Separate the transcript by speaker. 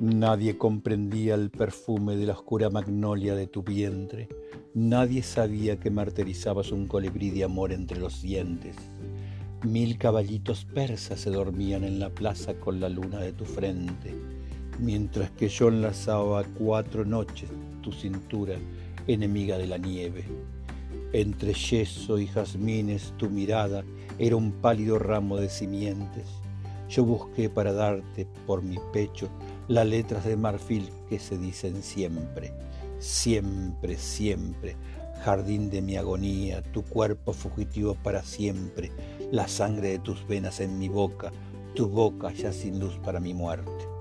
Speaker 1: Nadie comprendía el perfume de la oscura magnolia de tu vientre. Nadie sabía que martirizabas un colibrí de amor entre los dientes. Mil caballitos persas se dormían en la plaza con la luna de tu frente, mientras que yo enlazaba cuatro noches tu cintura, enemiga de la nieve. Entre yeso y jazmines tu mirada era un pálido ramo de simientes. Yo busqué para darte por mi pecho las letras de marfil que se dicen siempre, siempre, siempre, jardín de mi agonía, tu cuerpo fugitivo para siempre, la sangre de tus venas en mi boca, tu boca ya sin luz para mi muerte.